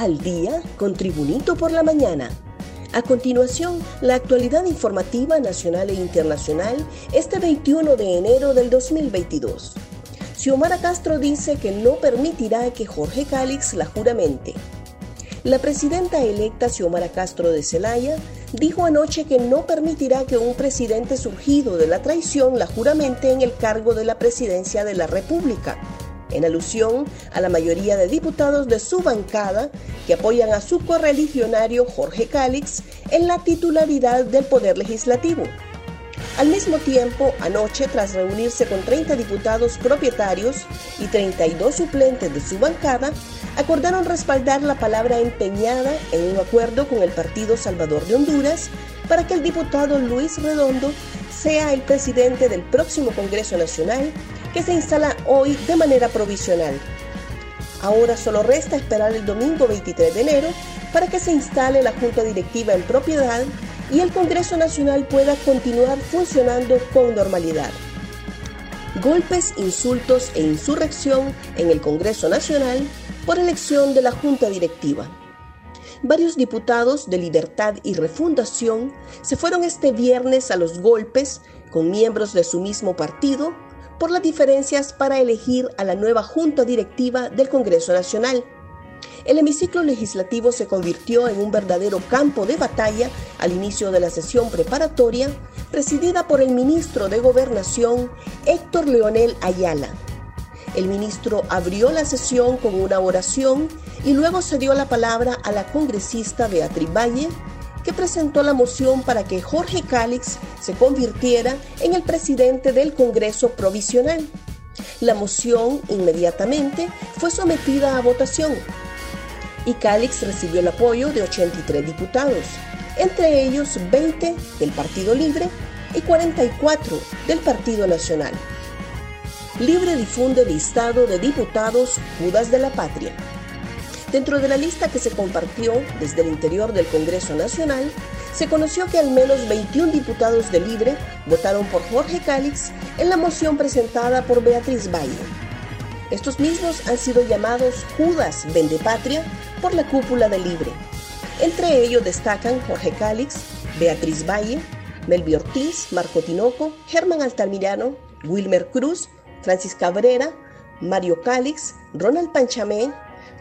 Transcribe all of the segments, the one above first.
al día con Tribunito por la mañana. A continuación, la actualidad informativa nacional e internacional este 21 de enero del 2022. Xiomara Castro dice que no permitirá que Jorge Cálix la juramente. La presidenta electa Xiomara Castro de Celaya dijo anoche que no permitirá que un presidente surgido de la traición la juramente en el cargo de la presidencia de la República en alusión a la mayoría de diputados de su bancada que apoyan a su correligionario Jorge Cálix en la titularidad del Poder Legislativo. Al mismo tiempo, anoche, tras reunirse con 30 diputados propietarios y 32 suplentes de su bancada, acordaron respaldar la palabra empeñada en un acuerdo con el Partido Salvador de Honduras para que el diputado Luis Redondo sea el presidente del próximo Congreso Nacional que se instala hoy de manera provisional. Ahora solo resta esperar el domingo 23 de enero para que se instale la Junta Directiva en propiedad y el Congreso Nacional pueda continuar funcionando con normalidad. Golpes, insultos e insurrección en el Congreso Nacional por elección de la Junta Directiva. Varios diputados de Libertad y Refundación se fueron este viernes a los golpes con miembros de su mismo partido por las diferencias para elegir a la nueva Junta Directiva del Congreso Nacional. El hemiciclo legislativo se convirtió en un verdadero campo de batalla al inicio de la sesión preparatoria, presidida por el ministro de Gobernación, Héctor Leonel Ayala. El ministro abrió la sesión con una oración y luego se dio la palabra a la congresista Beatriz Valle, que presentó la moción para que Jorge Cálix se convirtiera en el presidente del Congreso Provisional. La moción inmediatamente fue sometida a votación y Cálix recibió el apoyo de 83 diputados, entre ellos 20 del Partido Libre y 44 del Partido Nacional. Libre difunde listado de diputados Judas de la Patria. Dentro de la lista que se compartió desde el interior del Congreso Nacional, se conoció que al menos 21 diputados de Libre votaron por Jorge Cálix en la moción presentada por Beatriz Valle. Estos mismos han sido llamados Judas Vendepatria por la cúpula de Libre. Entre ellos destacan Jorge Cálix, Beatriz Valle, Melvi Ortiz, Marco Tinoco, Germán Altamirano, Wilmer Cruz, Francis Cabrera, Mario Cálix, Ronald Panchamé,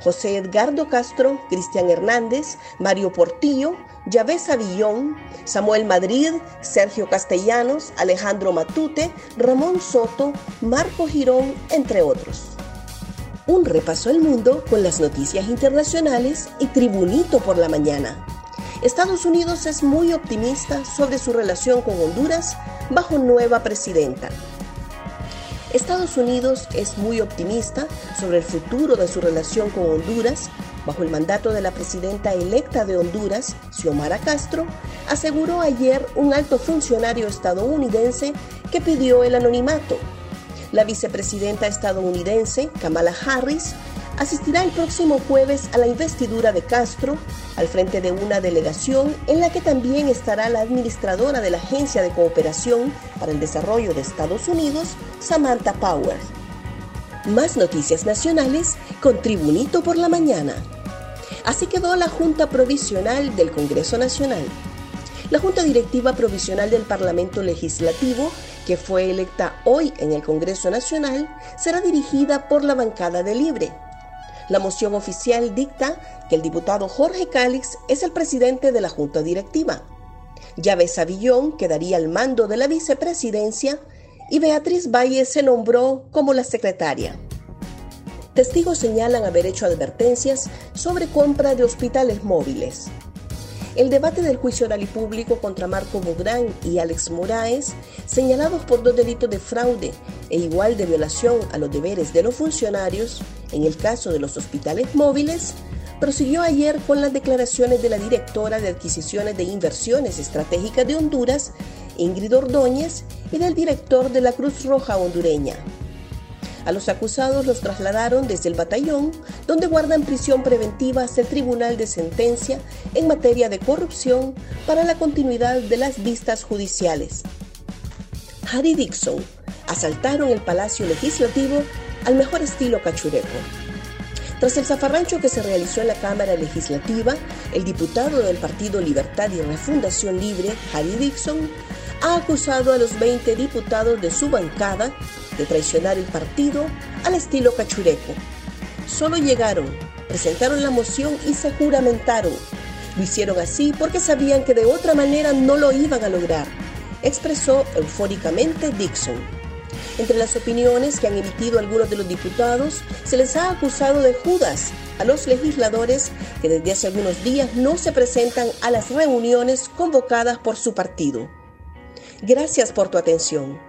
José Edgardo Castro, Cristian Hernández, Mario Portillo, Yahvé Savillón, Samuel Madrid, Sergio Castellanos, Alejandro Matute, Ramón Soto, Marco Girón, entre otros. Un repaso al mundo con las noticias internacionales y Tribunito por la mañana. Estados Unidos es muy optimista sobre su relación con Honduras bajo nueva presidenta. Estados Unidos es muy optimista sobre el futuro de su relación con Honduras. Bajo el mandato de la presidenta electa de Honduras, Xiomara Castro, aseguró ayer un alto funcionario estadounidense que pidió el anonimato. La vicepresidenta estadounidense, Kamala Harris, asistirá el próximo jueves a la investidura de Castro al frente de una delegación en la que también estará la administradora de la Agencia de Cooperación para el Desarrollo de Estados Unidos, Samantha Power. Más noticias nacionales con Tribunito por la Mañana. Así quedó la Junta Provisional del Congreso Nacional. La Junta Directiva Provisional del Parlamento Legislativo, que fue electa hoy en el Congreso Nacional, será dirigida por la bancada de Libre, la moción oficial dicta que el diputado Jorge Cálix es el presidente de la Junta Directiva. Llave Savillón quedaría al mando de la vicepresidencia y Beatriz Valle se nombró como la secretaria. Testigos señalan haber hecho advertencias sobre compra de hospitales móviles. El debate del juicio oral y público contra Marco Bográn y Alex Moraes, señalados por dos delitos de fraude e igual de violación a los deberes de los funcionarios, en el caso de los hospitales móviles, prosiguió ayer con las declaraciones de la directora de Adquisiciones de Inversiones Estratégicas de Honduras, Ingrid Ordóñez, y del director de la Cruz Roja hondureña. A los acusados los trasladaron desde el batallón, donde guardan prisión preventiva hasta el Tribunal de Sentencia en materia de corrupción para la continuidad de las vistas judiciales. Harry Dixon asaltaron el Palacio Legislativo al mejor estilo cachureco. Tras el zafarrancho que se realizó en la Cámara Legislativa, el diputado del Partido Libertad y Refundación Libre, Harry Dixon, ha acusado a los 20 diputados de su bancada de traicionar el partido al estilo cachureco. Solo llegaron, presentaron la moción y se juramentaron. Lo hicieron así porque sabían que de otra manera no lo iban a lograr, expresó eufóricamente Dixon. Entre las opiniones que han emitido algunos de los diputados, se les ha acusado de Judas a los legisladores que desde hace algunos días no se presentan a las reuniones convocadas por su partido. Gracias por tu atención.